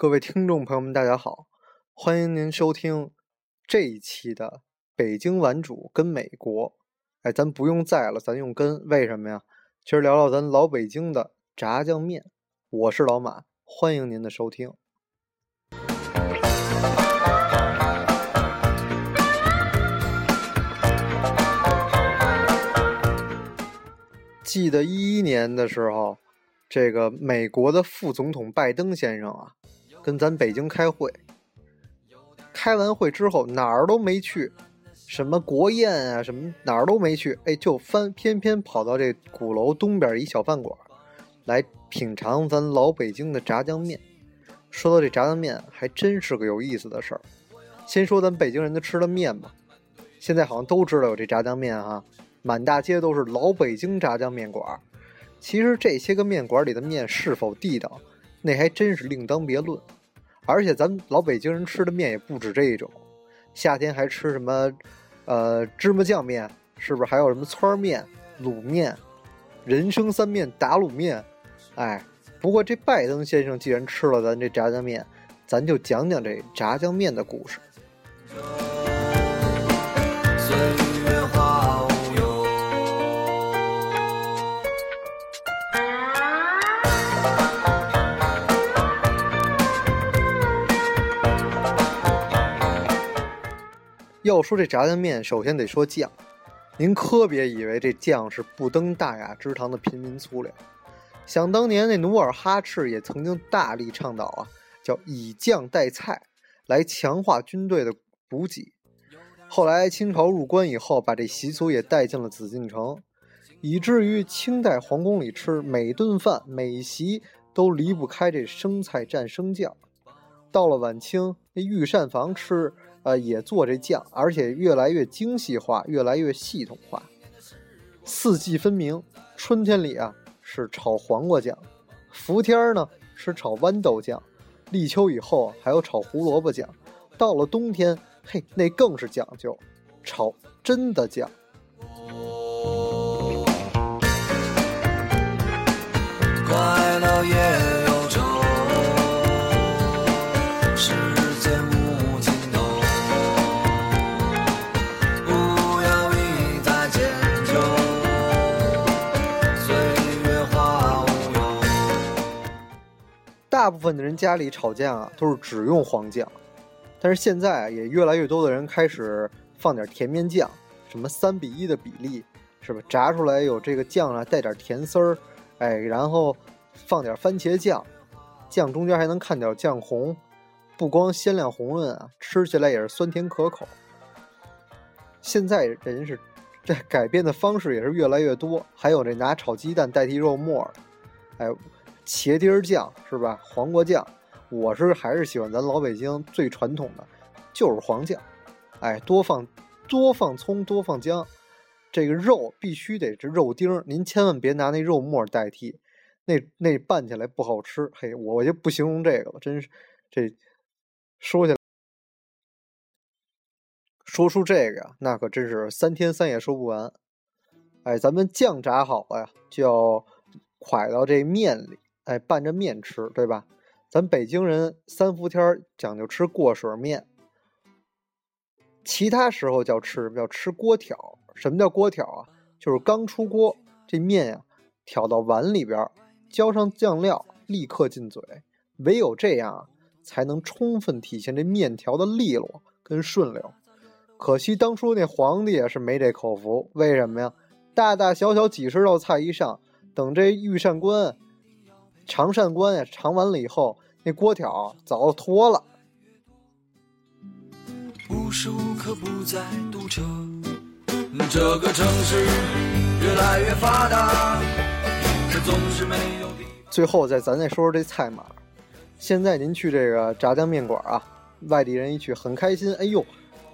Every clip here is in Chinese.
各位听众朋友们，大家好，欢迎您收听这一期的《北京玩主跟美国》。哎，咱不用在了，咱用跟，为什么呀？今儿聊聊咱老北京的炸酱面。我是老马，欢迎您的收听。记得一一年的时候，这个美国的副总统拜登先生啊，跟咱北京开会。开完会之后哪儿都没去，什么国宴啊，什么哪儿都没去，哎，就翻偏偏跑到这鼓楼东边一小饭馆，来品尝咱老北京的炸酱面。说到这炸酱面，还真是个有意思的事儿。先说咱北京人的吃的面吧，现在好像都知道有这炸酱面啊。满大街都是老北京炸酱面馆其实这些个面馆里的面是否地道，那还真是另当别论。而且咱老北京人吃的面也不止这一种，夏天还吃什么，呃，芝麻酱面，是不是还有什么汆面、卤面、人生三面打卤面？哎，不过这拜登先生既然吃了咱这炸酱面，咱就讲讲这炸酱面的故事。要说这炸酱面，首先得说酱。您可别以为这酱是不登大雅之堂的平民粗粮。想当年那努尔哈赤也曾经大力倡导啊，叫以酱代菜，来强化军队的补给。后来清朝入关以后，把这习俗也带进了紫禁城，以至于清代皇宫里吃每顿饭每席都离不开这生菜蘸生酱。到了晚清，那御膳房吃。呃，也做这酱，而且越来越精细化，越来越系统化。四季分明，春天里啊是炒黄瓜酱，伏天儿呢是炒豌豆酱，立秋以后还有炒胡萝卜酱，到了冬天，嘿，那更是讲究，炒真的酱。快乐夜。大部分的人家里炒酱啊，都是只用黄酱，但是现在也越来越多的人开始放点甜面酱，什么三比一的比例，是吧？炸出来有这个酱啊，带点甜丝儿，哎，然后放点番茄酱，酱中间还能看点酱红，不光鲜亮红润啊，吃起来也是酸甜可口。现在人是这改变的方式也是越来越多，还有这拿炒鸡蛋代替肉末，哎。茄丁儿酱是吧？黄瓜酱，我是还是喜欢咱老北京最传统的，就是黄酱。哎，多放多放葱，多放姜。这个肉必须得是肉丁儿，您千万别拿那肉末代替，那那拌起来不好吃。嘿，我就不形容这个了，真是这说起来说出这个呀，那可真是三天三夜说不完。哎，咱们酱炸好了呀，就要蒯到这面里。哎，拌着面吃，对吧？咱北京人三伏天讲究吃过水面，其他时候叫吃叫吃锅挑。什么叫锅挑啊？就是刚出锅，这面呀挑到碗里边，浇上酱料，立刻进嘴。唯有这样，才能充分体现这面条的利落跟顺溜。可惜当初那皇帝也是没这口福，为什么呀？大大小小几十道菜一上，等这御膳官。长膳官呀，尝完了以后，那锅条早脱了。无时无刻不在堵车，这个城市越来越发达，可总是没有最后再咱再说说这菜码。现在您去这个炸酱面馆啊，外地人一去很开心，哎呦，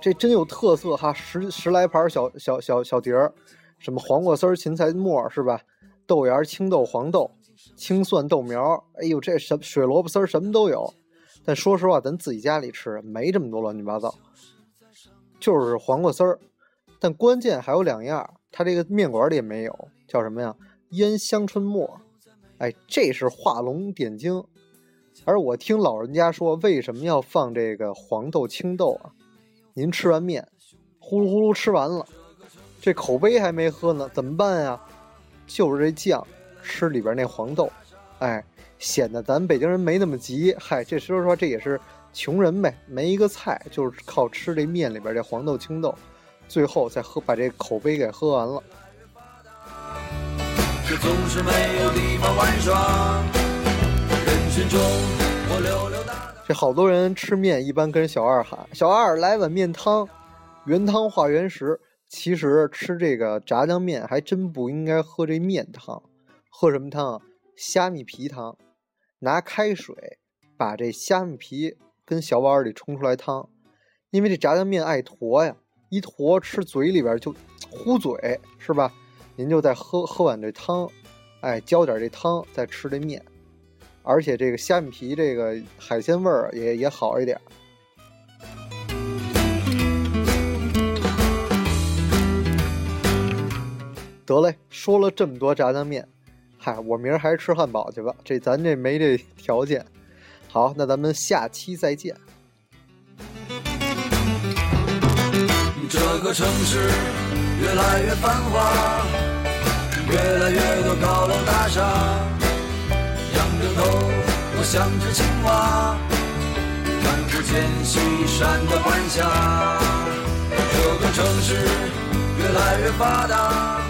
这真有特色哈，十十来盘小小小小碟儿，什么黄瓜丝、芹菜末是吧？豆芽、青豆、黄豆。青蒜豆苗，哎呦，这什水萝卜丝儿什么都有。但说实话，咱自己家里吃没这么多乱七八糟，就是黄瓜丝儿。但关键还有两样，它这个面馆里也没有，叫什么呀？腌香椿末。哎，这是画龙点睛。而我听老人家说，为什么要放这个黄豆、青豆啊？您吃完面，呼噜呼噜吃完了，这口杯还没喝呢，怎么办呀？就是这酱吃里边那黄豆，哎，显得咱北京人没那么急。嗨，这说实话，这也是穷人呗，没一个菜，就是靠吃这面里边这黄豆、青豆，最后再喝把这口杯给喝完了。总是没有地方玩耍。这好多人吃面，一般跟小二喊：“小二，来碗面汤，原汤化原食。”其实吃这个炸酱面还真不应该喝这面汤，喝什么汤啊？虾米皮汤。拿开水把这虾米皮跟小碗里冲出来汤，因为这炸酱面爱坨呀，一坨吃嘴里边就糊嘴，是吧？您就再喝喝碗这汤，哎，浇点这汤，再吃这面。而且这个虾米皮，这个海鲜味儿也也好一点。得嘞，说了这么多炸酱面，嗨，我明儿还是吃汉堡去吧。这咱这没这条件。好，那咱们下期再见。这个城市越来越繁华，越来越多高楼大厦。仰着头，我像只青蛙，看不见西山的晚霞。这个城市越来越发达。